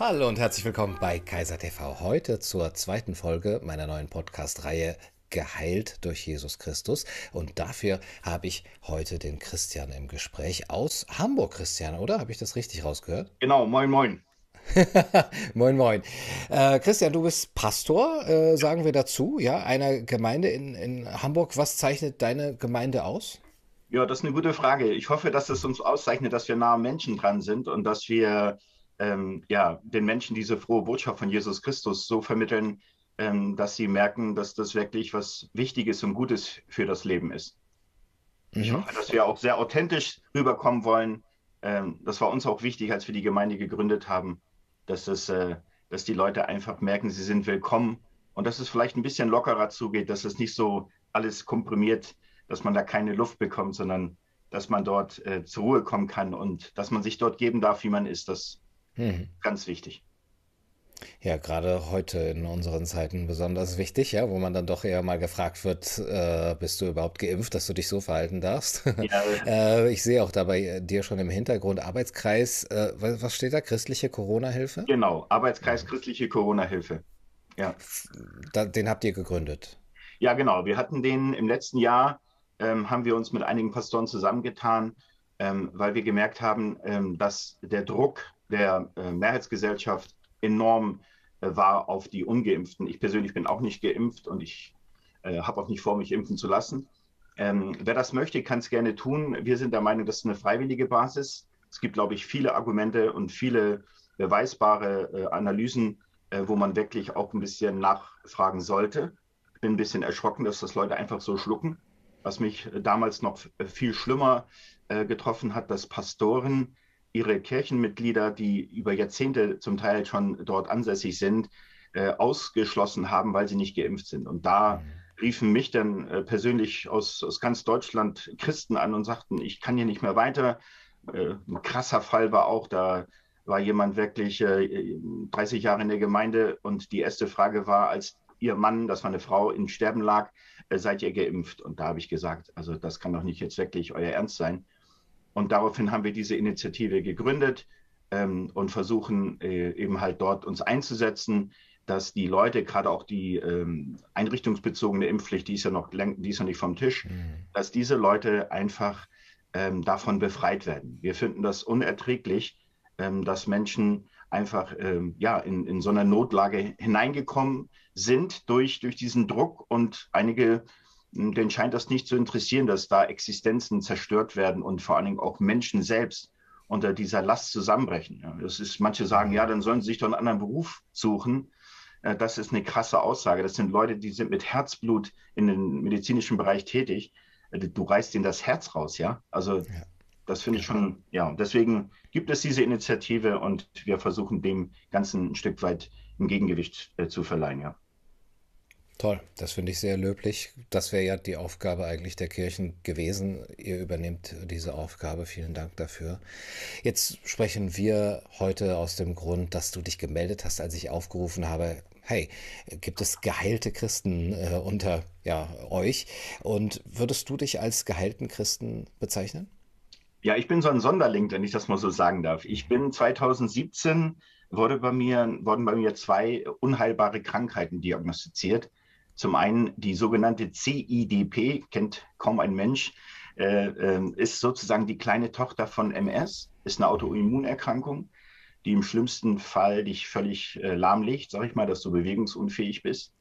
Hallo und herzlich willkommen bei Kaiser TV. Heute zur zweiten Folge meiner neuen Podcast-Reihe Geheilt durch Jesus Christus. Und dafür habe ich heute den Christian im Gespräch aus Hamburg. Christian, oder? Habe ich das richtig rausgehört? Genau, moin, moin. moin, moin. Äh, Christian, du bist Pastor, äh, sagen wir dazu, ja, einer Gemeinde in, in Hamburg. Was zeichnet deine Gemeinde aus? Ja, das ist eine gute Frage. Ich hoffe, dass es uns auszeichnet, dass wir nah am Menschen dran sind und dass wir ähm, ja, den Menschen diese frohe Botschaft von Jesus Christus so vermitteln, ähm, dass sie merken, dass das wirklich was Wichtiges und Gutes für das Leben ist. Mhm. Ich hoffe, dass wir auch sehr authentisch rüberkommen wollen. Ähm, das war uns auch wichtig, als wir die Gemeinde gegründet haben, dass, es, äh, dass die Leute einfach merken, sie sind willkommen und dass es vielleicht ein bisschen lockerer zugeht, dass es nicht so alles komprimiert, dass man da keine Luft bekommt, sondern dass man dort äh, zur Ruhe kommen kann und dass man sich dort geben darf, wie man ist. Das mhm. ganz wichtig. Ja, gerade heute in unseren Zeiten besonders wichtig, ja, wo man dann doch eher mal gefragt wird, äh, bist du überhaupt geimpft, dass du dich so verhalten darfst? Ja. äh, ich sehe auch dabei dir schon im Hintergrund Arbeitskreis, äh, was steht da? Christliche Corona-Hilfe? Genau, Arbeitskreis Christliche Corona-Hilfe. Ja. Da, den habt ihr gegründet. Ja, genau. Wir hatten den im letzten Jahr, ähm, haben wir uns mit einigen Pastoren zusammengetan, ähm, weil wir gemerkt haben, ähm, dass der Druck der äh, Mehrheitsgesellschaft enorm äh, war auf die Ungeimpften. Ich persönlich bin auch nicht geimpft und ich äh, habe auch nicht vor, mich impfen zu lassen. Ähm, wer das möchte, kann es gerne tun. Wir sind der Meinung, das ist eine freiwillige Basis. Es gibt, glaube ich, viele Argumente und viele beweisbare Analysen, wo man wirklich auch ein bisschen nachfragen sollte. Ich bin ein bisschen erschrocken, dass das Leute einfach so schlucken. Was mich damals noch viel schlimmer äh, getroffen hat, dass Pastoren ihre Kirchenmitglieder, die über Jahrzehnte zum Teil schon dort ansässig sind, äh, ausgeschlossen haben, weil sie nicht geimpft sind. Und da mhm. riefen mich dann äh, persönlich aus, aus ganz Deutschland Christen an und sagten, ich kann hier nicht mehr weiter. Äh, ein krasser Fall war auch, da war jemand wirklich 30 Jahre in der Gemeinde und die erste Frage war, als ihr Mann, das war eine Frau, in Sterben lag, seid ihr geimpft? Und da habe ich gesagt, also das kann doch nicht jetzt wirklich euer Ernst sein. Und daraufhin haben wir diese Initiative gegründet ähm, und versuchen äh, eben halt dort uns einzusetzen, dass die Leute, gerade auch die ähm, einrichtungsbezogene Impfpflicht, die ist ja noch, die ist ja nicht vom Tisch, mhm. dass diese Leute einfach ähm, davon befreit werden. Wir finden das unerträglich, ähm, dass Menschen einfach ähm, ja, in, in so eine Notlage hineingekommen sind durch, durch diesen Druck und einige den scheint das nicht zu interessieren, dass da Existenzen zerstört werden und vor allen Dingen auch Menschen selbst unter dieser Last zusammenbrechen. das ist, manche sagen, ja, dann sollen sie sich doch einen anderen Beruf suchen. Äh, das ist eine krasse Aussage. Das sind Leute, die sind mit Herzblut in den medizinischen Bereich tätig. Äh, du reißt ihnen das Herz raus, ja. Also ja. das finde ich schon, ja. Deswegen gibt es diese Initiative und wir versuchen dem Ganzen ein Stück weit ein Gegengewicht äh, zu verleihen, ja. Toll, das finde ich sehr löblich. Das wäre ja die Aufgabe eigentlich der Kirchen gewesen. Ihr übernehmt diese Aufgabe. Vielen Dank dafür. Jetzt sprechen wir heute aus dem Grund, dass du dich gemeldet hast, als ich aufgerufen habe, hey, gibt es geheilte Christen äh, unter ja, euch? Und würdest du dich als geheilten Christen bezeichnen? Ja, ich bin so ein Sonderling, wenn ich das mal so sagen darf. Ich bin 2017 wurde bei mir, wurden bei mir zwei unheilbare Krankheiten diagnostiziert. Zum einen die sogenannte CIDP, kennt kaum ein Mensch, äh, äh, ist sozusagen die kleine Tochter von MS, ist eine Autoimmunerkrankung, die im schlimmsten Fall dich völlig äh, lahmlegt, sag ich mal, dass du bewegungsunfähig bist.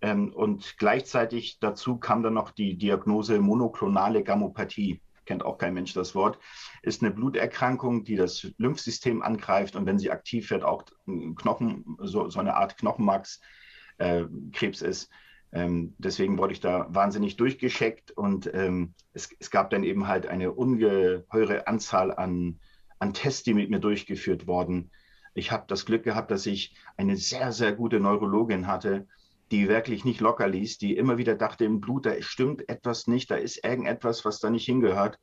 Ähm, und gleichzeitig dazu kam dann noch die Diagnose monoklonale Gammopathie. Kennt auch kein Mensch das Wort. Ist eine Bluterkrankung, die das Lymphsystem angreift und wenn sie aktiv wird, auch Knochen, so, so eine Art Knochenmarkskrebs äh, ist. Ähm, deswegen wurde ich da wahnsinnig durchgescheckt und ähm, es, es, gab dann eben halt eine ungeheure Anzahl an, an Tests, die mit mir durchgeführt wurden. Ich habe das Glück gehabt, dass ich eine sehr, sehr gute Neurologin hatte, die wirklich nicht locker ließ, die immer wieder dachte, im Blut, da stimmt etwas nicht, da ist irgendetwas, was da nicht hingehört.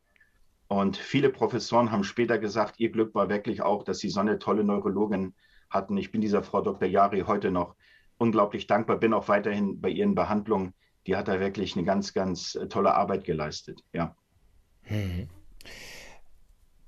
Und viele Professoren haben später gesagt, ihr Glück war wirklich auch, dass sie so eine tolle Neurologin hatten. Ich bin dieser Frau Dr. Jari heute noch unglaublich dankbar, bin auch weiterhin bei ihren Behandlungen. Die hat da wirklich eine ganz, ganz äh, tolle Arbeit geleistet. Ja. Hm.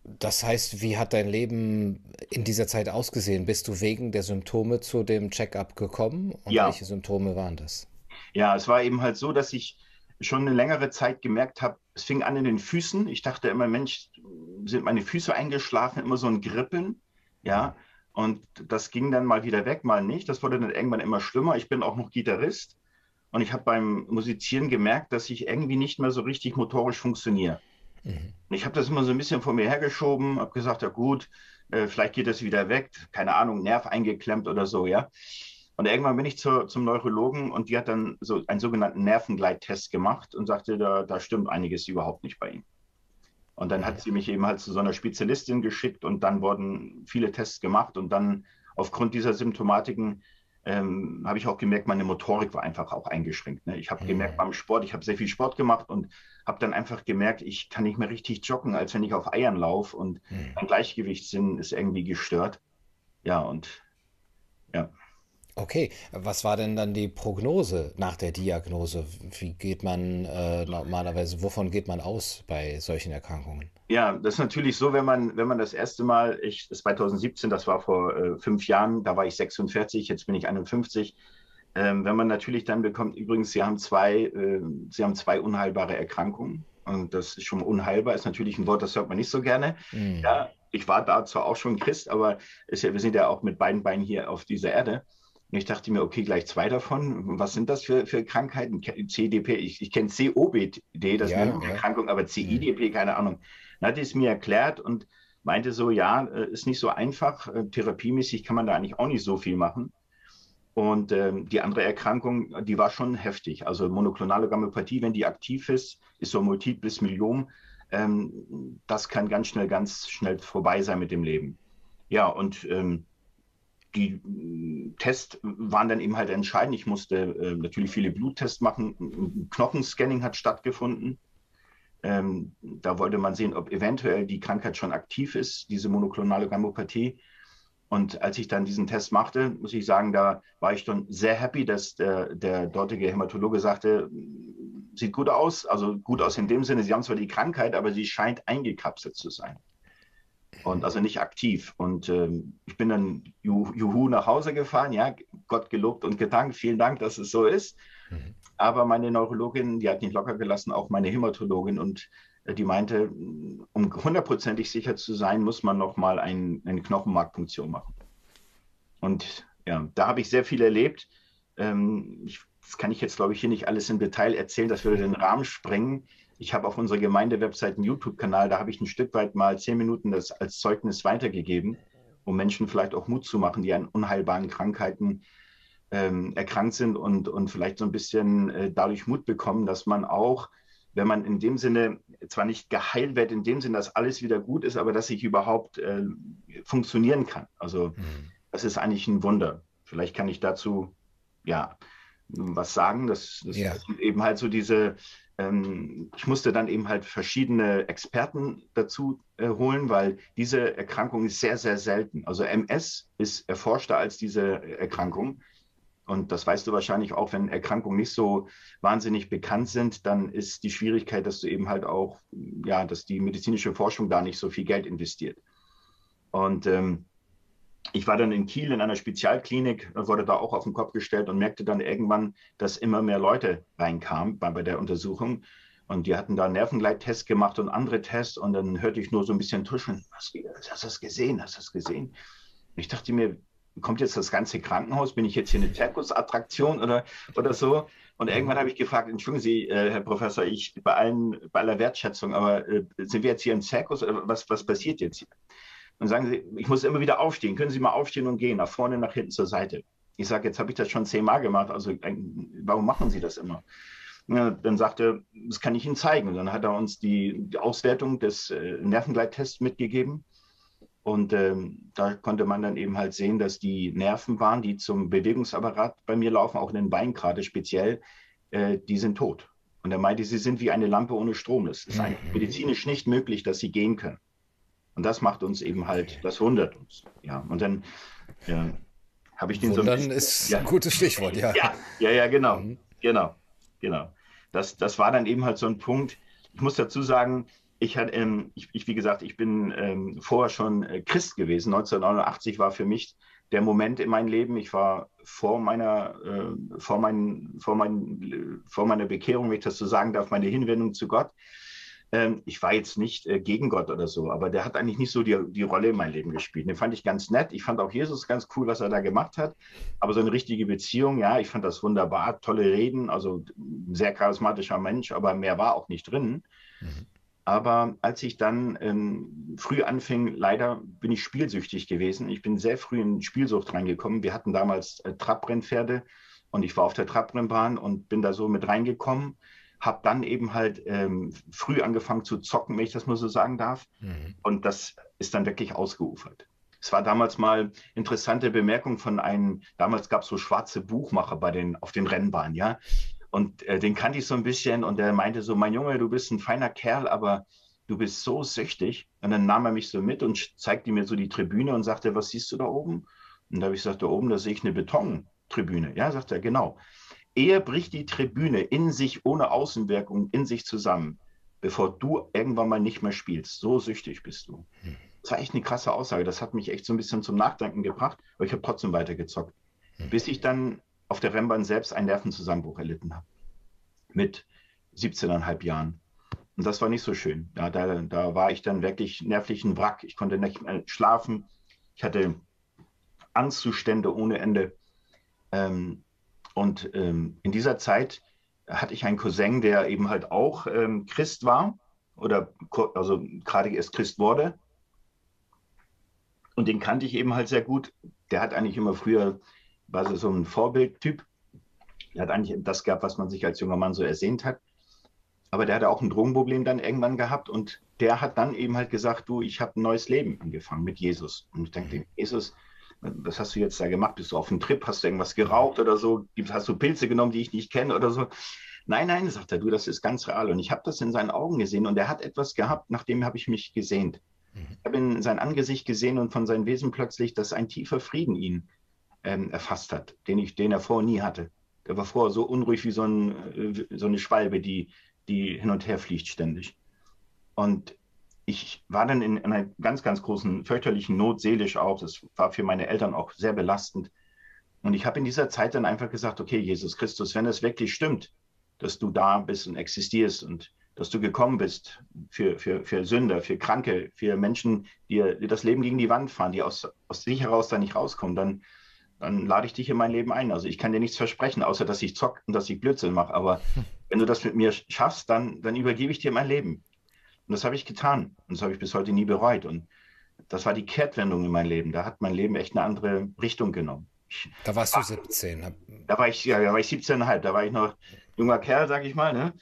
Das heißt, wie hat dein Leben in dieser Zeit ausgesehen? Bist du wegen der Symptome zu dem Check-up gekommen? Und Ja, welche Symptome waren das? ja, es war eben halt so, dass ich schon eine längere Zeit gemerkt habe, es fing an in den Füßen. Ich dachte immer, Mensch, sind meine Füße eingeschlafen, immer so ein Grippeln, ja. Und das ging dann mal wieder weg, mal nicht. Das wurde dann irgendwann immer schlimmer. Ich bin auch noch Gitarrist und ich habe beim Musizieren gemerkt, dass ich irgendwie nicht mehr so richtig motorisch funktioniere. Mhm. Und ich habe das immer so ein bisschen vor mir hergeschoben, habe gesagt, ja gut, äh, vielleicht geht das wieder weg, keine Ahnung, Nerv eingeklemmt oder so, ja. Und irgendwann bin ich zur, zum Neurologen und die hat dann so einen sogenannten Nervengleittest gemacht und sagte, da, da stimmt einiges überhaupt nicht bei ihm. Und dann hat sie mich eben halt zu so einer Spezialistin geschickt und dann wurden viele Tests gemacht und dann aufgrund dieser Symptomatiken ähm, habe ich auch gemerkt, meine Motorik war einfach auch eingeschränkt. Ne? Ich habe gemerkt Mhm. beim Sport, ich habe sehr viel Sport gemacht und habe dann einfach gemerkt, ich kann nicht mehr richtig joggen, als wenn ich auf Eiern laufe und Mhm. mein Gleichgewichtssinn ist irgendwie gestört. Ja, und ja. Okay, was war denn dann die Prognose nach der Diagnose? Wie geht man äh, normalerweise, wovon geht man aus bei solchen Erkrankungen? Ja, das ist natürlich so, wenn man, wenn man das erste Mal, ich, das 2017, das war vor äh, fünf Jahren, da war ich 46, jetzt bin ich 51. Ähm, wenn man natürlich dann bekommt, übrigens, Sie haben zwei, äh, Sie haben zwei unheilbare Erkrankungen. Und das ist schon unheilbar, ist natürlich ein Wort, das hört man nicht so gerne. Mhm. Ja, ich war da zwar auch schon Christ, aber ist ja, wir sind ja auch mit beiden Beinen hier auf dieser Erde. Und ich dachte mir, okay, gleich zwei davon. Was sind das für, für Krankheiten? CDP, ich, ich kenne COPD, das ist Ja, eine ja. Erkrankung, aber Mhm. CIDP, keine Ahnung. Dann hat es mir erklärt und meinte so, ja, äh, ist nicht so einfach. Äh, Therapiemäßig kann man da eigentlich auch nicht so viel machen. Und ähm, die andere Erkrankung, die war schon heftig. Also monoklonale Gammopathie, wenn die aktiv ist, ist so multiples Myelom. Ähm, das kann ganz schnell, ganz schnell vorbei sein mit dem Leben. Ja, und ähm, die äh, Tests waren dann eben halt entscheidend. Ich musste äh, natürlich viele Bluttests machen. Knochenscanning hat stattgefunden. Ähm, da wollte man sehen, ob eventuell die Krankheit schon aktiv ist, diese monoklonale Gammopathie. Und als ich dann diesen Test machte, muss ich sagen, da war ich dann sehr happy, dass der, der dortige Hämatologe sagte, sieht gut aus. Also gut aus in dem Sinne, Sie haben zwar die Krankheit, aber sie scheint eingekapselt zu sein und also nicht aktiv. Und ähm, ich bin dann juhu, juhu nach Hause gefahren, ja, Gott gelobt und gedankt, vielen Dank, dass es so ist. Mhm. Aber meine Neurologin, die hat nicht locker gelassen, auch meine Hämatologin und äh, die meinte, um hundertprozentig sicher zu sein, muss man nochmal ein, eine Knochenmarkpunktion machen. Und ja, da habe ich sehr viel erlebt. Ähm, ich, das kann ich jetzt, glaube ich, hier nicht alles im Detail erzählen, das würde den Rahmen sprengen. Ich habe auf unserer Gemeindewebsite einen YouTube-Kanal, da habe ich ein Stück weit mal zehn Minuten das als Zeugnis weitergegeben, um Menschen vielleicht auch Mut zu machen, die an unheilbaren Krankheiten ähm, erkrankt sind und, und vielleicht so ein bisschen äh, dadurch Mut bekommen, dass man auch, wenn man in dem Sinne zwar nicht geheilt wird, in dem Sinne, dass alles wieder gut ist, aber dass ich überhaupt äh, funktionieren kann. Also Mhm. das ist eigentlich ein Wunder. Vielleicht kann ich dazu ja was sagen. Das, das Ja. sind eben halt so diese, ähm, ich musste dann eben halt verschiedene Experten dazu äh, holen, weil diese Erkrankung ist sehr, sehr selten. Also MS ist erforschter als diese Erkrankung. Und das weißt du wahrscheinlich auch, wenn Erkrankungen nicht so wahnsinnig bekannt sind, dann ist die Schwierigkeit, dass du eben halt auch, ja, dass die medizinische Forschung da nicht so viel Geld investiert. Und ähm, ich war dann in Kiel in einer Spezialklinik, wurde da auch auf den Kopf gestellt und merkte dann irgendwann, dass immer mehr Leute reinkamen bei, bei der Untersuchung. Und die hatten da Nervengleittests gemacht und andere Tests. Und dann hörte ich nur so ein bisschen tuschen. Hast, du- das gesehen? Hast du das gesehen? Und ich dachte mir, kommt jetzt das ganze Krankenhaus? Bin ich jetzt hier eine Zirkusattraktion oder, oder so? Und irgendwann habe ich gefragt, entschuldigen Sie, äh, Herr Professor, ich bei, allen, bei aller Wertschätzung, aber äh, sind wir jetzt hier im Zirkus? Was, was passiert jetzt hier? Und sagen Sie, ich muss immer wieder aufstehen. Können Sie mal aufstehen und gehen, nach vorne, nach hinten, zur Seite? Ich sage, jetzt habe ich das schon zehnmal gemacht, also warum machen Sie das immer? Ja, dann sagte er, das kann ich Ihnen zeigen. Und dann hat er uns die, die Auswertung des äh, Nervengleittests mitgegeben. Und ähm, da konnte man dann eben halt sehen, dass die Nerven waren, die zum Bewegungsapparat bei mir laufen, auch in den Beinen gerade speziell, äh, die sind tot. Und er meinte, sie sind wie eine Lampe ohne Strom. Es ist eigentlich Mhm. medizinisch nicht möglich, dass sie gehen können. Und das macht uns eben halt, das wundert uns. Ja, und dann ja, habe ich den so ein Wundern bisschen, ist ja, ein gutes Stichwort, ja. ja, ja, ja, genau, Mhm. genau, genau. Das, das war dann eben halt so ein Punkt. Ich muss dazu sagen, ich, hatte, ähm, ich, ich, wie gesagt, ich bin ähm, vorher schon äh, Christ gewesen. 1989 war für mich der Moment in meinem Leben. Ich war vor meiner, äh, vor, mein, vor, mein, vor meiner Bekehrung, wenn ich das so sagen darf, meine Hinwendung zu Gott. Ähm, ich war jetzt nicht äh, gegen Gott oder so, aber der hat eigentlich nicht so die, die Rolle in meinem Leben gespielt. Den fand ich ganz nett. Ich fand auch Jesus ganz cool, was er da gemacht hat. Aber so eine richtige Beziehung, ja, ich fand das wunderbar. Tolle Reden, also ein sehr charismatischer Mensch, aber mehr war auch nicht drin. Mhm. Aber als ich dann ähm, früh anfing, leider bin ich spielsüchtig gewesen. Ich bin sehr früh in Spielsucht reingekommen. Wir hatten damals äh, Trabrennpferde und ich war auf der Trabrennbahn und bin da so mit reingekommen. Habe dann eben halt ähm, früh angefangen zu zocken, wenn ich das mal so sagen darf. Mhm. Und das ist dann wirklich ausgeufert. Es war damals mal interessante Bemerkung von einem, damals gab es so schwarze Buchmacher bei den, auf den Rennbahnen, ja. Und äh, den kannte ich so ein bisschen und der meinte so, mein Junge, du bist ein feiner Kerl, aber du bist so süchtig. Und dann nahm er mich so mit und zeigte mir so die Tribüne und sagte, was siehst du da oben? Und da habe ich gesagt, da oben, da sehe ich eine Betontribüne. Ja, sagt er, genau. Er bricht die Tribüne in sich ohne Außenwirkung in sich zusammen, bevor du irgendwann mal nicht mehr spielst. So süchtig bist du. Hm. Das war echt eine krasse Aussage. Das hat mich echt so ein bisschen zum Nachdenken gebracht, aber ich habe trotzdem weitergezockt. Hm. Bis ich dann auf der Rennbahn selbst einen Nervenzusammenbruch erlitten habe. Mit 17,5 Jahren. Und das war nicht so schön. Ja, da, da war ich dann wirklich nervlich ein Wrack. Ich konnte nicht mehr schlafen. Ich hatte Angstzustände ohne Ende. Ähm, und ähm, in dieser Zeit hatte ich einen Cousin, der eben halt auch ähm, Christ war oder also gerade erst Christ wurde. Und den kannte ich eben halt sehr gut. Der hat eigentlich immer früher war so ein Vorbildtyp. Er hat eigentlich das gehabt, was man sich als junger Mann so ersehnt hat. Aber der hatte auch ein Drogenproblem dann irgendwann gehabt und der hat dann eben halt gesagt, du, ich habe ein neues Leben angefangen mit Jesus. Und ich denke, Jesus, was hast du jetzt da gemacht? Bist du auf einem Trip? Hast du irgendwas geraucht oder so? Hast du Pilze genommen, die ich nicht kenne oder so? Nein, nein, sagt er, du, das ist ganz real. Und ich habe das in seinen Augen gesehen und er hat etwas gehabt, nach dem habe ich mich gesehnt. Mhm. Ich habe in sein Angesicht gesehen und von seinem Wesen plötzlich, dass ein tiefer Frieden ihn ähm, erfasst hat, den, ich, den er vorher nie hatte. Der war vorher so unruhig wie so, ein, äh, so eine Schwalbe, die, die hin und her fliegt ständig. Und ich war dann in einer ganz, ganz großen fürchterlichen Not, seelisch auch. Das war für meine Eltern auch sehr belastend. Und ich habe in dieser Zeit dann einfach gesagt, okay, Jesus Christus, wenn es wirklich stimmt, dass du da bist und existierst und dass du gekommen bist für, für, für Sünder, für Kranke, für Menschen, die, die das Leben gegen die Wand fahren, die aus, aus sich heraus da nicht rauskommen, dann, dann lade ich dich in mein Leben ein. Also ich kann dir nichts versprechen, außer dass ich zock und dass ich Blödsinn mache. Aber wenn du das mit mir schaffst, dann, dann übergebe ich dir mein Leben. Und das habe ich getan. Und das habe ich bis heute nie bereut. Und das war die Kehrtwendung in meinem Leben. Da hat mein Leben echt eine andere Richtung genommen. Da warst du 17. Da war ich, ja, da war ich 17,5. Da war ich noch junger Kerl, sag ich mal. Ne?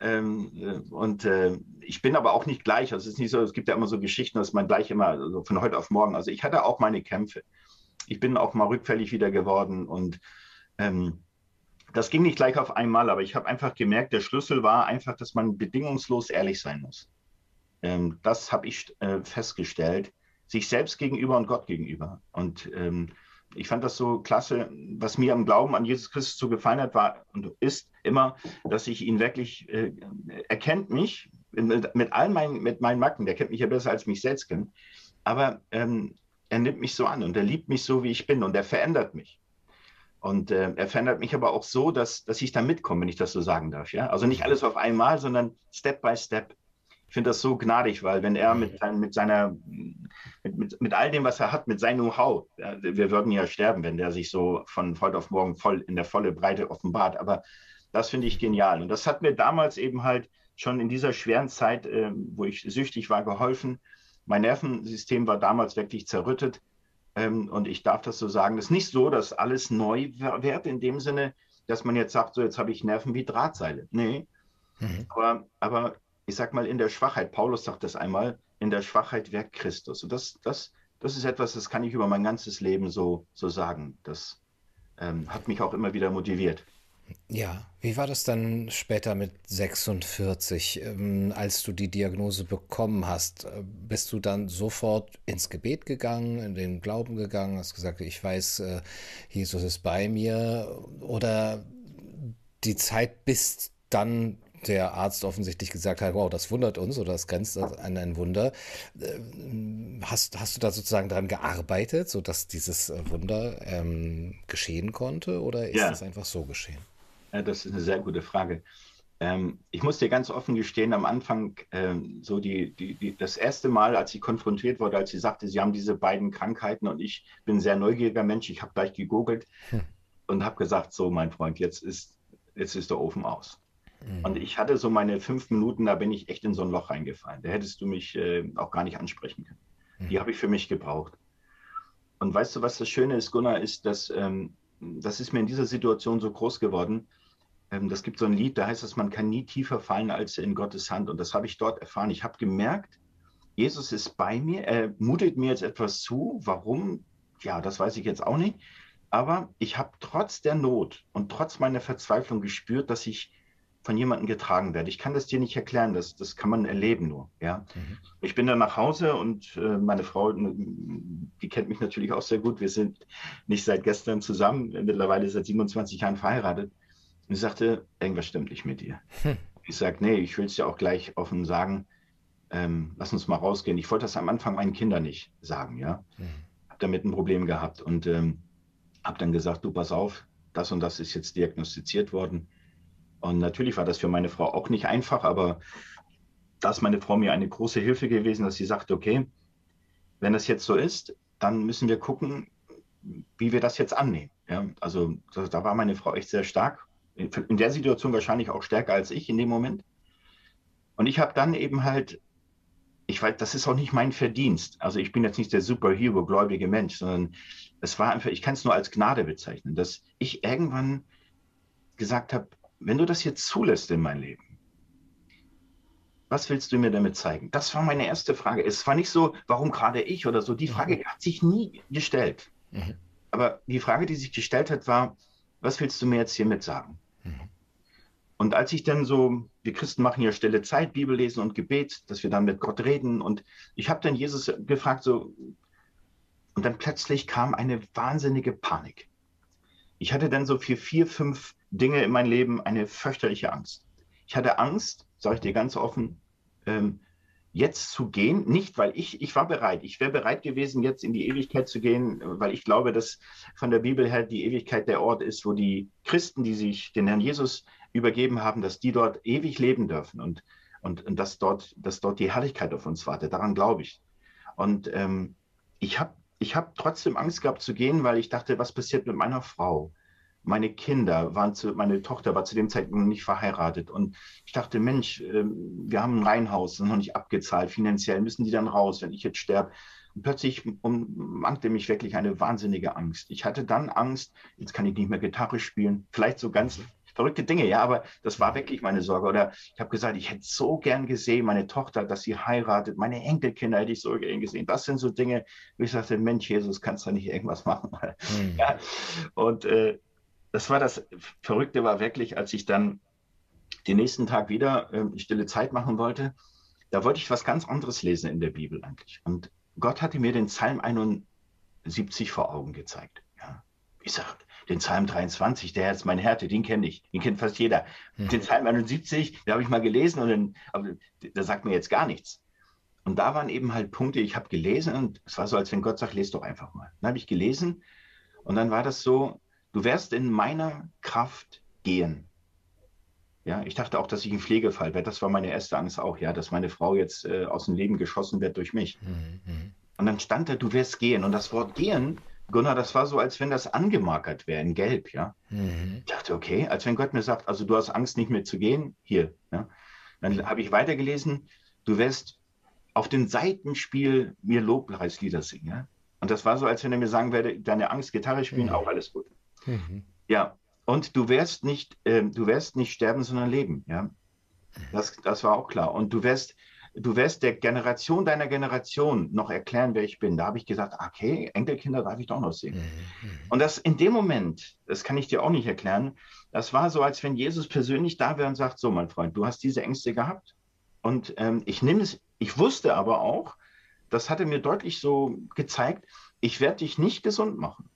Ähm, äh, und äh, ich bin aber auch nicht gleich. Also es ist nicht so, es gibt ja immer so Geschichten, dass man gleich immer also von heute auf morgen. Also ich hatte auch meine Kämpfe ich bin auch mal rückfällig wieder geworden und ähm, das ging nicht gleich auf einmal, aber ich habe einfach gemerkt, der Schlüssel war einfach, dass man bedingungslos ehrlich sein muss. Ähm, das habe ich äh, festgestellt, sich selbst gegenüber und Gott gegenüber. Und ähm, ich fand das so klasse. Was mir am Glauben an Jesus Christus so gefallen hat, war und ist immer, dass ich ihn wirklich, äh, er kennt mich mit, mit all meinen, mit meinen Macken, der kennt mich ja besser als mich selbst kennt. Aber ähm, er nimmt mich so an und er liebt mich so, wie ich bin und er verändert mich. Und äh, er verändert mich aber auch so, dass, dass ich da mitkomme, wenn ich das so sagen darf. Ja? Also nicht alles auf einmal, sondern Step by Step. Ich finde das so gnadig, weil wenn er mit, mit seiner, mit, mit, mit all dem, was er hat, mit seinem Know-how, wir würden ja sterben, wenn der sich so von heute auf morgen voll in der volle Breite offenbart. Aber das finde ich genial. Und das hat mir damals eben halt schon in dieser schweren Zeit, äh, wo ich süchtig war, geholfen. Mein Nervensystem war damals wirklich zerrüttet. Ähm, und ich darf das so sagen. Es ist nicht so, dass alles neu wird in dem Sinne, dass man jetzt sagt, so jetzt habe ich Nerven wie Drahtseile. Nee. Mhm. Aber, aber ich sag mal, in der Schwachheit, Paulus sagt das einmal, in der Schwachheit wirkt Christus. Und das, das, das ist etwas, das kann ich über mein ganzes Leben so, so sagen. Das ähm, hat mich auch immer wieder motiviert. Ja, wie war das dann später mit 46, ähm, als du die Diagnose bekommen hast? Äh, bist du dann sofort ins Gebet gegangen, in den Glauben gegangen, hast gesagt, ich weiß, äh, Jesus ist bei mir? Oder die Zeit bis dann der Arzt offensichtlich gesagt hat, wow, das wundert uns oder das grenzt an ein Wunder. Äh, hast, hast du da sozusagen daran gearbeitet, sodass dieses Wunder ähm, geschehen konnte oder ist ja. das einfach so geschehen? Ja, das ist eine sehr gute Frage. Ähm, ich muss dir ganz offen gestehen, am Anfang, ähm, so die, die, die, das erste Mal, als ich konfrontiert wurde, als sie sagte, sie haben diese beiden Krankheiten und ich bin ein sehr neugieriger Mensch, ich habe gleich gegoogelt hm. und habe gesagt, so mein Freund, jetzt ist, jetzt ist der Ofen aus. Mhm. Und ich hatte so meine fünf Minuten, da bin ich echt in so ein Loch reingefallen. Da hättest du mich äh, auch gar nicht ansprechen können. Mhm. Die habe ich für mich gebraucht. Und weißt du, was das Schöne ist, Gunnar, ist, dass ähm, das ist mir in dieser Situation so groß geworden. Ähm, das gibt so ein Lied, da heißt es, man kann nie tiefer fallen als in Gottes Hand. Und das habe ich dort erfahren. Ich habe gemerkt, Jesus ist bei mir, er mutet mir jetzt etwas zu. Warum? Ja, das weiß ich jetzt auch nicht. Aber ich habe trotz der Not und trotz meiner Verzweiflung gespürt, dass ich von jemandem getragen werde. Ich kann das dir nicht erklären, das, das kann man erleben nur. Ja? Mhm. Ich bin dann nach Hause und äh, meine Frau, die kennt mich natürlich auch sehr gut. Wir sind nicht seit gestern zusammen, mittlerweile seit 27 Jahren verheiratet. Und sie sagte, irgendwas stimmt nicht mit dir. Hm. Ich sage, nee, ich will es dir auch gleich offen sagen. Ähm, lass uns mal rausgehen. Ich wollte das am Anfang meinen Kindern nicht sagen, ja. Mhm. Habe damit ein Problem gehabt und ähm, habe dann gesagt, du pass auf, das und das ist jetzt diagnostiziert worden und natürlich war das für meine Frau auch nicht einfach, aber da ist meine Frau mir eine große Hilfe gewesen, dass sie sagte, okay, wenn das jetzt so ist, dann müssen wir gucken, wie wir das jetzt annehmen. Ja, also da, da war meine Frau echt sehr stark. In der Situation wahrscheinlich auch stärker als ich in dem Moment. Und ich habe dann eben halt, ich weiß, das ist auch nicht mein Verdienst. Also ich bin jetzt nicht der Superhero-gläubige Mensch, sondern es war einfach, ich kann es nur als Gnade bezeichnen, dass ich irgendwann gesagt habe, wenn du das jetzt zulässt in mein Leben, was willst du mir damit zeigen? Das war meine erste Frage. Es war nicht so, warum gerade ich oder so. Die Frage mhm. hat sich nie gestellt. Mhm. Aber die Frage, die sich gestellt hat, war, was willst du mir jetzt hiermit sagen? Mhm. Und als ich dann so, wir Christen machen ja stille Zeit, Bibel lesen und Gebet, dass wir dann mit Gott reden. Und ich habe dann Jesus gefragt, so, und dann plötzlich kam eine wahnsinnige Panik. Ich hatte dann so für vier, fünf Dinge in meinem Leben eine fürchterliche Angst. Ich hatte Angst, sage ich dir ganz offen, ähm, jetzt zu gehen, nicht weil ich, ich war bereit, ich wäre bereit gewesen, jetzt in die Ewigkeit zu gehen, weil ich glaube, dass von der Bibel her die Ewigkeit der Ort ist, wo die Christen, die sich den Herrn Jesus übergeben haben, dass die dort ewig leben dürfen und, und, und dass, dort, dass dort die Herrlichkeit auf uns wartet. Daran glaube ich. Und ähm, ich habe ich hab trotzdem Angst gehabt zu gehen, weil ich dachte, was passiert mit meiner Frau? Meine Kinder waren zu, meine Tochter war zu dem Zeitpunkt noch nicht verheiratet. Und ich dachte, Mensch, ähm, wir haben ein Reihenhaus, noch nicht abgezahlt, finanziell müssen die dann raus, wenn ich jetzt sterbe. Und plötzlich ummankte mich wirklich eine wahnsinnige Angst. Ich hatte dann Angst, jetzt kann ich nicht mehr Gitarre spielen, vielleicht so ganz verrückte Dinge, ja, aber das war wirklich meine Sorge. Oder ich habe gesagt, ich hätte so gern gesehen, meine Tochter, dass sie heiratet, meine Enkelkinder hätte ich so gern gesehen. Das sind so Dinge, wo ich sagte, Mensch, Jesus, kannst du nicht irgendwas machen? Mhm. Ja. Und äh, das war das Verrückte, war wirklich, als ich dann den nächsten Tag wieder äh, stille Zeit machen wollte, da wollte ich was ganz anderes lesen in der Bibel eigentlich. Und Gott hatte mir den Psalm 71 vor Augen gezeigt. Ja. Ich sage, den Psalm 23, der ist mein Härte, den kenne ich, den kennt fast jeder. Mhm. Den Psalm 71, den habe ich mal gelesen und den, aber der sagt mir jetzt gar nichts. Und da waren eben halt Punkte, ich habe gelesen und es war so, als wenn Gott sagt, lese doch einfach mal. Dann habe ich gelesen und dann war das so, du wirst in meiner Kraft gehen. Ja, ich dachte auch, dass ich ein Pflegefall werde. Das war meine erste Angst auch, ja, dass meine Frau jetzt äh, aus dem Leben geschossen wird durch mich. Mhm. Und dann stand da, du wirst gehen. Und das Wort gehen, Gunnar, das war so, als wenn das angemarkert wäre in Gelb, ja. Mhm. Ich dachte, okay, als wenn Gott mir sagt, also du hast Angst, nicht mehr zu gehen, hier. Ja? Dann habe ich weitergelesen, du wirst auf dem Seitenspiel mir Lobpreislieder singen. Ja? Und das war so, als wenn er mir sagen würde, deine Angst, Gitarre spielen, mhm. auch alles gut. Mhm. Ja, und du wirst nicht, äh, du wirst nicht sterben, sondern leben. Ja, das, das war auch klar. Und du wirst, du wirst der Generation deiner Generation noch erklären, wer ich bin. Da habe ich gesagt, okay, Enkelkinder darf ich doch noch sehen. Mhm. Und das in dem Moment, das kann ich dir auch nicht erklären, das war so, als wenn Jesus persönlich da wäre und sagt, so mein Freund, du hast diese Ängste gehabt. Und ähm, ich nehme es, ich wusste aber auch, das hatte mir deutlich so gezeigt, ich werde dich nicht gesund machen.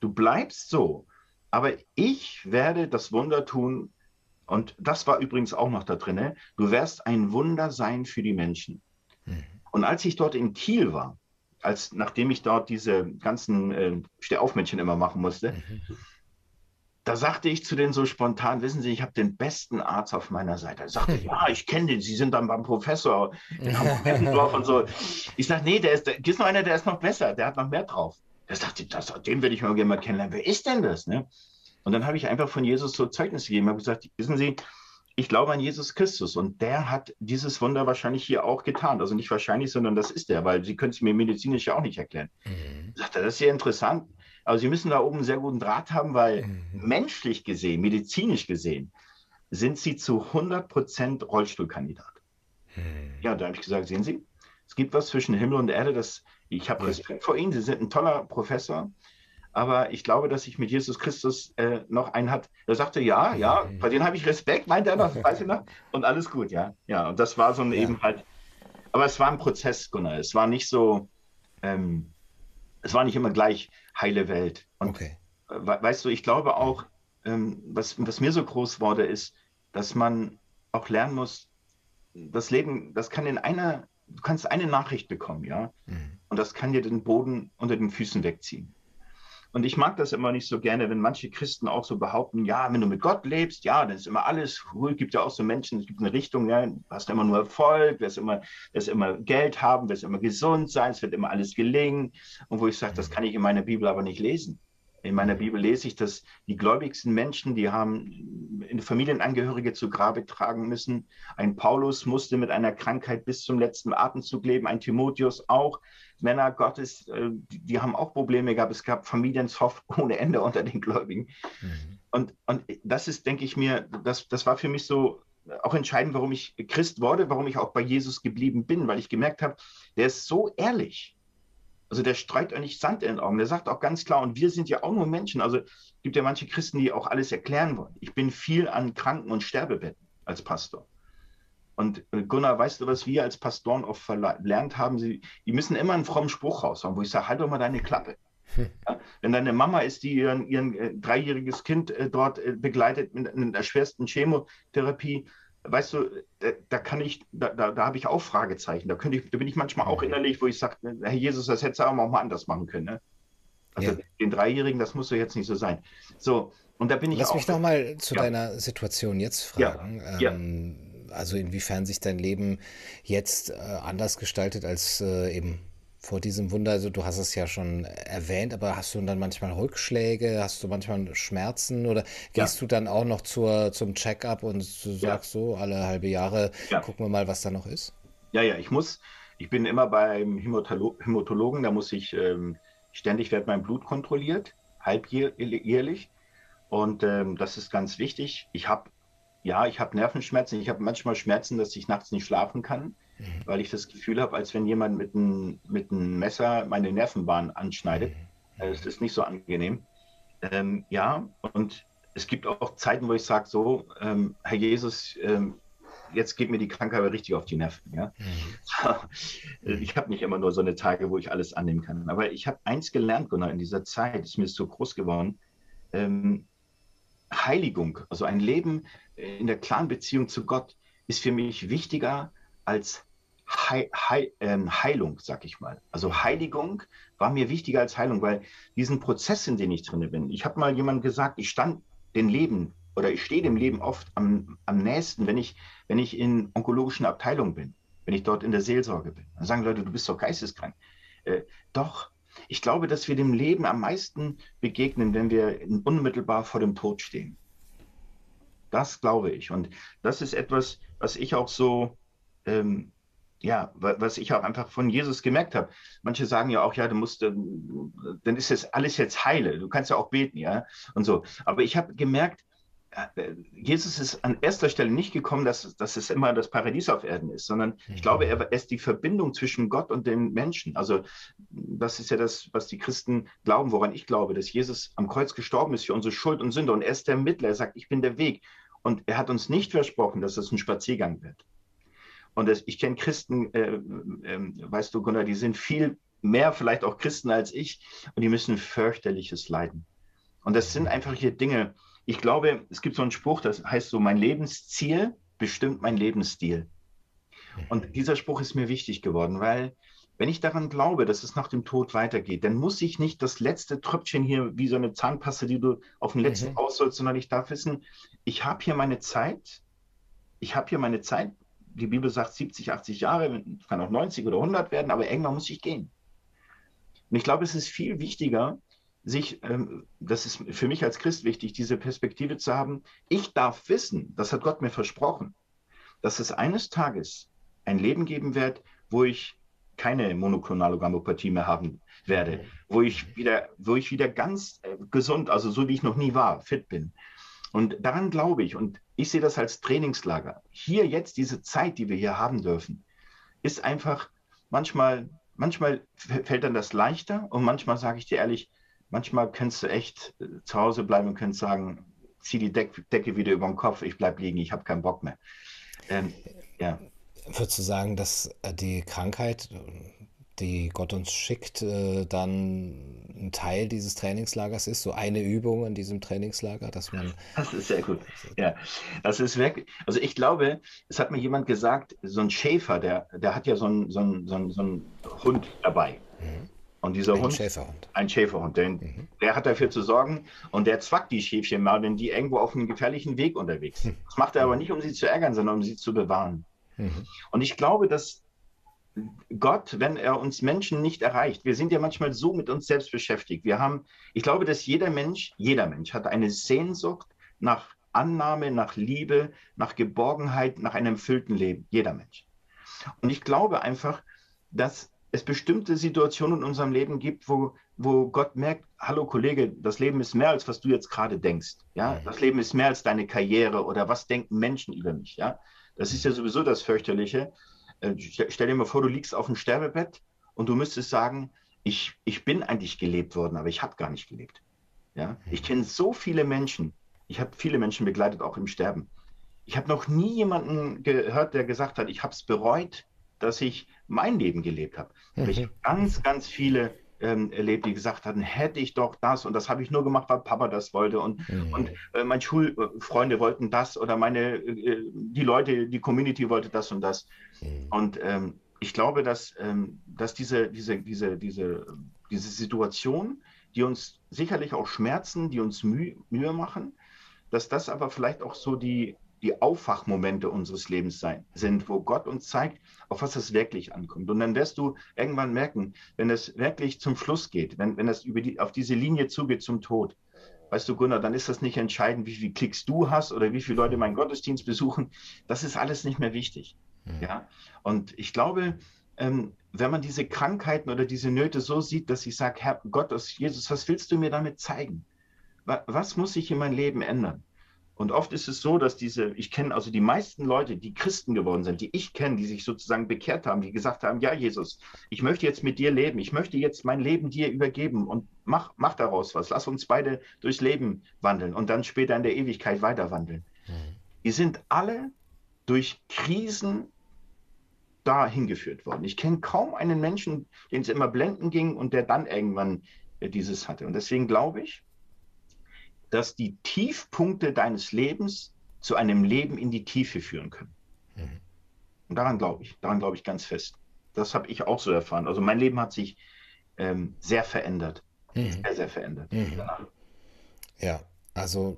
Du bleibst so. Aber ich werde das Wunder tun, Und das war übrigens auch noch da drin. Du wirst ein Wunder sein für die Menschen. Mhm. Und als ich dort in Kiel war, als nachdem ich dort diese ganzen äh, Stehaufmännchen immer machen musste, mhm. da sagte ich zu denen so spontan, wissen Sie, ich habe den besten Arzt auf meiner Seite. Er sagte, ja, ich kenne den, Sie sind dann beim Professor in Hamburg und so. Ich sage, nee, der ist, der, ist noch einer, der ist noch besser, der hat noch mehr drauf. Er sagte, das, den will ich mal gerne mal kennenlernen. Wer ist denn das? Ne? Und dann habe ich einfach von Jesus so Zeugnis gegeben. Ich habe gesagt, wissen Sie, ich glaube an Jesus Christus und der hat dieses Wunder wahrscheinlich hier auch getan. Also nicht wahrscheinlich, sondern das ist er, weil Sie können es mir medizinisch ja auch nicht erklären. Mhm. Sagt er, das ist sehr interessant. Aber Sie müssen da oben einen sehr guten Draht haben, weil mhm. menschlich gesehen, medizinisch gesehen, sind Sie zu 100 Prozent Rollstuhlkandidat. Mhm. Ja, da habe ich gesagt, sehen Sie, es gibt was zwischen Himmel und Erde, das ich habe Respekt vor Ihnen, Sie sind ein toller Professor, aber ich glaube, dass ich mit Jesus Christus äh, noch einen hat. Er sagte, ja, ja, bei denen habe ich Respekt, meint er noch, weiß ich noch, und alles gut, ja. Ja, und das war so ein ja. eben halt, aber es war ein Prozess, Gunnar. Es war nicht so, ähm, es war nicht immer gleich heile Welt. Und okay. we weißt du, ich glaube auch, ähm, was, was mir so groß wurde, ist, dass man auch lernen muss, das Leben, das kann in einer du kannst eine Nachricht bekommen, ja, mhm. und das kann dir den Boden unter den Füßen wegziehen. Und ich mag das immer nicht so gerne, wenn manche Christen auch so behaupten, ja, wenn du mit Gott lebst, ja, dann ist immer alles Es Gibt ja auch so Menschen, es gibt eine Richtung, ja, du hast immer nur Erfolg, wirst immer, wirst immer Geld haben, wirst immer gesund sein, es wird immer alles gelingen. Und wo ich sage, das mhm. kann ich in meiner Bibel aber nicht lesen. In meiner Bibel lese ich, dass die gläubigsten Menschen, die haben Familienangehörige zu Grabe tragen müssen. Ein Paulus musste mit einer Krankheit bis zum letzten Atemzug leben, ein Timotheus auch. Männer Gottes, äh, die haben auch Probleme gehabt. Es gab Familienzoff ohne Ende unter den Gläubigen. Mhm. Und, und das ist, denke ich mir, das, das war für mich so auch entscheidend, warum ich Christ wurde, warum ich auch bei Jesus geblieben bin, weil ich gemerkt habe, der ist so ehrlich also der streut eigentlich Sand in den Augen. Der sagt auch ganz klar, und wir sind ja auch nur Menschen. Also es gibt ja manche Christen, die auch alles erklären wollen. Ich bin viel an Kranken- und Sterbebetten als Pastor. Und äh, Gunnar, weißt du, was wir als Pastoren oft verlernt haben? Sie, die müssen immer einen frommen Spruch raushauen, wo ich sage, halt doch mal deine Klappe. Ja, wenn deine Mama ist, die ihren, ihren äh, dreijähriges Kind äh, dort äh, begleitet mit, mit der schwersten Chemotherapie, weißt du, da, da kann ich, da, da, da habe ich auch Fragezeichen. Da, könnte ich, da bin ich manchmal auch mhm. innerlich, wo ich sage, Herr Jesus, das hätte du auch mal anders machen können. Ne? Also ja. den Dreijährigen, das muss doch jetzt nicht so sein. So, und da bin ich Lass auch. mich noch mal zu ja. deiner Situation jetzt fragen. Ja. Ähm, also inwiefern sich dein Leben jetzt äh, anders gestaltet als äh, eben vor diesem Wunder? Also du hast es ja schon erwähnt, aber hast du dann manchmal Rückschläge, hast du manchmal Schmerzen oder gehst ja. du dann auch noch zur, zum Check-up und sagst ja. so, alle halbe Jahre ja. gucken wir mal, was da noch ist? Ja, ja, ich muss, ich bin immer beim Hämatologen, da muss ich, ähm, ständig wird mein Blut kontrolliert, halbjährlich und ähm, das ist ganz wichtig. Ich habe, ja, ich habe Nervenschmerzen, ich habe manchmal Schmerzen, dass ich nachts nicht schlafen kann mhm. weil ich das Gefühl habe, als wenn jemand mit einem mit Messer meine Nervenbahn anschneidet. Mhm. Es mhm. ist nicht so angenehm. Ähm, ja, und es gibt auch Zeiten, wo ich sage so, ähm, Herr Jesus, ähm, jetzt geht mir die Krankheit richtig auf die Nerven. Ja? Mhm. ich habe nicht immer nur so eine Tage, wo ich alles annehmen kann. Aber ich habe eins gelernt, Gunnar, in dieser Zeit, ist mir so groß geworden. Ähm, Heiligung, also ein Leben in der klaren Beziehung zu Gott, ist für mich wichtiger als He He ähm, Heilung, sag ich mal. Also Heiligung war mir wichtiger als Heilung, weil diesen Prozess, in dem ich drin bin. Ich habe mal jemand gesagt, ich stand dem Leben oder ich stehe dem Leben oft am, am nächsten, wenn ich, wenn ich in onkologischen Abteilungen bin, wenn ich dort in der Seelsorge bin. Dann sagen Leute, du bist doch geisteskrank. Äh, doch, ich glaube, dass wir dem Leben am meisten begegnen, wenn wir unmittelbar vor dem Tod stehen. Das glaube ich. Und das ist etwas, was ich auch so ähm, ja, was ich auch einfach von Jesus gemerkt habe. Manche sagen ja auch, ja, du musst, ähm, dann ist das alles jetzt heile. Du kannst ja auch beten, ja, und so. Aber ich habe gemerkt, äh, Jesus ist an erster Stelle nicht gekommen, dass, dass es immer das Paradies auf Erden ist, sondern ich glaube, mhm. er ist die Verbindung zwischen Gott und den Menschen. Also das ist ja das, was die Christen glauben, woran ich glaube, dass Jesus am Kreuz gestorben ist für unsere Schuld und Sünde und er ist der Mittler. Er sagt, ich bin der Weg. Und er hat uns nicht versprochen, dass es ein Spaziergang wird. Und das, ich kenne Christen, äh, äh, weißt du, Gunnar, die sind viel mehr vielleicht auch Christen als ich und die müssen fürchterliches leiden. Und das sind einfach hier Dinge, ich glaube, es gibt so einen Spruch, das heißt so, mein Lebensziel bestimmt mein Lebensstil. Und dieser Spruch ist mir wichtig geworden, weil wenn ich daran glaube, dass es nach dem Tod weitergeht, dann muss ich nicht das letzte Tröpfchen hier wie so eine Zahnpaste, die du auf den letzten mhm. aussollst, sondern ich darf wissen, ich habe hier meine Zeit, ich habe hier meine Zeit, die Bibel sagt 70, 80 Jahre, kann auch 90 oder 100 werden, aber irgendwann muss ich gehen. Und ich glaube, es ist viel wichtiger, sich, ähm, das ist für mich als Christ wichtig, diese Perspektive zu haben. Ich darf wissen, das hat Gott mir versprochen, dass es eines Tages ein Leben geben wird, wo ich keine monoklonale Gammopathie mehr haben werde, wo ich wieder, wo ich wieder ganz äh, gesund, also so wie ich noch nie war, fit bin. Und daran glaube ich und ich sehe das als Trainingslager. Hier jetzt diese Zeit, die wir hier haben dürfen, ist einfach manchmal, manchmal fällt dann das leichter und manchmal sage ich dir ehrlich, manchmal kannst du echt äh, zu Hause bleiben und kannst sagen, zieh die Deck, Decke wieder über den Kopf, ich bleibe liegen, ich habe keinen Bock mehr. Ähm, ja. Würdest du sagen, dass äh, die Krankheit, die Gott uns schickt, äh, dann ein Teil dieses Trainingslagers ist, so eine Übung in diesem Trainingslager, dass man. Das ist sehr gut. Ja, das ist wirklich. Also ich glaube, es hat mir jemand gesagt, so ein Schäfer, der, der hat ja so einen, so einen, so einen, so einen Hund dabei. Mhm. Und dieser ein Hund, Schäferhund. ein Schäferhund, den, mhm. der hat dafür zu sorgen und der zwackt die Schäfchen mal, wenn die irgendwo auf einem gefährlichen Weg unterwegs sind. Das macht er aber nicht, um sie zu ärgern, sondern um sie zu bewahren. Mhm. Und ich glaube, dass Gott, wenn er uns Menschen nicht erreicht, wir sind ja manchmal so mit uns selbst beschäftigt. Wir haben, ich glaube, dass jeder Mensch, jeder Mensch hat eine Sehnsucht nach Annahme, nach Liebe, nach Geborgenheit, nach einem erfüllten Leben. Jeder Mensch. Und ich glaube einfach, dass es bestimmte Situationen in unserem Leben gibt, wo, wo Gott merkt, hallo Kollege, das Leben ist mehr als was du jetzt gerade denkst. Ja, das Leben ist mehr als deine Karriere oder was denken Menschen über mich. Ja, das ist ja sowieso das fürchterliche. Äh, stell dir mal vor, du liegst auf dem Sterbebett und du müsstest sagen, ich, ich bin eigentlich gelebt worden, aber ich habe gar nicht gelebt. Ja? Ich kenne so viele Menschen, ich habe viele Menschen begleitet, auch im Sterben. Ich habe noch nie jemanden gehört, der gesagt hat, ich habe es bereut, dass ich mein Leben gelebt habe. Ich habe ganz, ganz viele ähm, erlebt, die gesagt hatten, hätte ich doch das und das habe ich nur gemacht, weil Papa das wollte und, mhm. und äh, meine Schulfreunde wollten das oder meine, äh, die Leute, die Community wollte das und das. Mhm. Und ähm, ich glaube, dass, ähm, dass diese, diese, diese, diese, diese Situation, die uns sicherlich auch schmerzen, die uns Mühe, Mühe machen, dass das aber vielleicht auch so die, die Aufwachmomente unseres Lebens sein, sind, wo Gott uns zeigt, auf was es wirklich ankommt. Und dann wirst du irgendwann merken, wenn es wirklich zum Schluss geht, wenn, wenn es über die, auf diese Linie zugeht zum Tod, weißt du, Gunnar, dann ist das nicht entscheidend, wie viele Klicks du hast oder wie viele Leute meinen Gottesdienst besuchen. Das ist alles nicht mehr wichtig. Mhm. Ja? Und ich glaube, ähm, wenn man diese Krankheiten oder diese Nöte so sieht, dass ich sage, Herr Gott, Jesus, was willst du mir damit zeigen? Was muss sich in mein Leben ändern? Und oft ist es so, dass diese, ich kenne also die meisten Leute, die Christen geworden sind, die ich kenne, die sich sozusagen bekehrt haben, die gesagt haben, ja Jesus, ich möchte jetzt mit dir leben, ich möchte jetzt mein Leben dir übergeben und mach, mach daraus was, lass uns beide durchs Leben wandeln und dann später in der Ewigkeit weiter wandeln. Mhm. Die sind alle durch Krisen dahin geführt worden. Ich kenne kaum einen Menschen, den es immer blenden ging und der dann irgendwann äh, dieses hatte. Und deswegen glaube ich, dass die Tiefpunkte deines Lebens zu einem Leben in die Tiefe führen können. Mhm. Und daran glaube ich, daran glaube ich ganz fest. Das habe ich auch so erfahren. Also mein Leben hat sich ähm, sehr verändert. Mhm. Sehr, sehr verändert. Mhm. Ja, also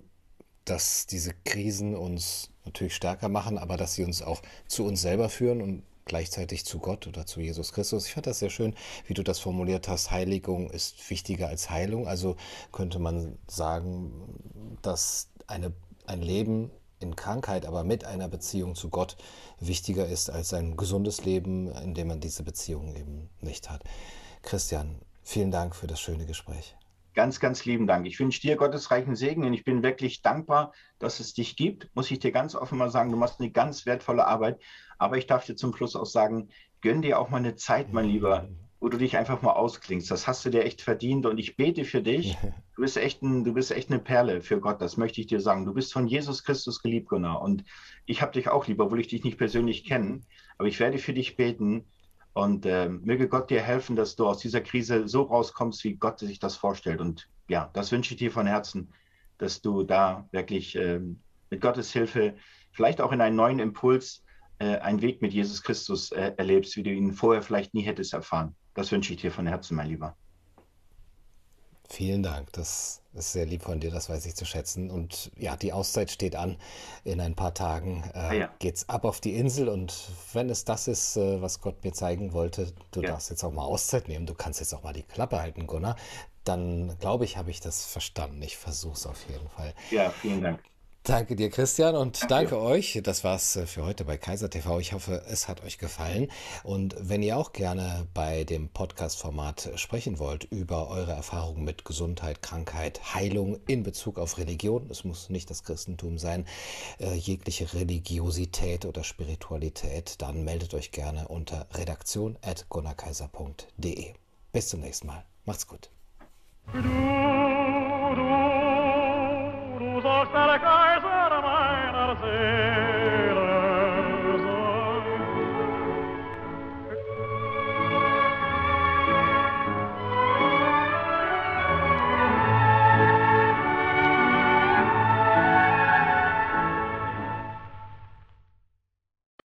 dass diese Krisen uns natürlich stärker machen, aber dass sie uns auch zu uns selber führen und gleichzeitig zu Gott oder zu Jesus Christus. Ich fand das sehr schön, wie du das formuliert hast. Heiligung ist wichtiger als Heilung. Also könnte man sagen, dass eine, ein Leben in Krankheit, aber mit einer Beziehung zu Gott wichtiger ist als ein gesundes Leben, in dem man diese Beziehung eben nicht hat. Christian, vielen Dank für das schöne Gespräch. Ganz, ganz lieben Dank. Ich wünsche dir Gottes reichen Segen und ich bin wirklich dankbar, dass es dich gibt. Muss ich dir ganz offen mal sagen, du machst eine ganz wertvolle Arbeit. Aber ich darf dir zum Schluss auch sagen, gönn dir auch mal eine Zeit, mein Lieber, wo du dich einfach mal ausklingst. Das hast du dir echt verdient und ich bete für dich. Du bist echt, ein, du bist echt eine Perle für Gott, das möchte ich dir sagen. Du bist von Jesus Christus geliebt, Gunnar. Und ich habe dich auch lieb, obwohl ich dich nicht persönlich kenne. Aber ich werde für dich beten und äh, möge Gott dir helfen, dass du aus dieser Krise so rauskommst, wie Gott sich das vorstellt. Und ja, das wünsche ich dir von Herzen. dass du da wirklich ähm, mit Gottes Hilfe vielleicht auch in einen neuen Impuls äh, einen Weg mit Jesus Christus äh, erlebst, wie du ihn vorher vielleicht nie hättest erfahren. Das wünsche ich dir von Herzen, mein Lieber. Vielen Dank. Das ist sehr lieb von dir, das weiß ich zu schätzen. Und ja, die Auszeit steht an. In ein paar Tagen äh, ah, ja. geht's ab auf die Insel. Und wenn es das ist, äh, was Gott mir zeigen wollte, du ja. darfst jetzt auch mal Auszeit nehmen, du kannst jetzt auch mal die Klappe halten, Gunnar, dann glaube ich, habe ich das verstanden. Ich versuche es auf jeden Fall. Ja, vielen Dank. Danke dir, Christian, und danke, danke euch. Das war's äh, für heute bei Kaiser TV. Ich hoffe, es hat euch gefallen. Und wenn ihr auch gerne bei dem Podcast-Format sprechen wollt über eure Erfahrungen mit Gesundheit, Krankheit, Heilung in Bezug auf Religion, es muss nicht das Christentum sein, äh, jegliche Religiosität oder Spiritualität, dann meldet euch gerne unter redaktion.gunnerkaiser.de. Bis zum nächsten Mal. Macht's gut. Du, du, du sollst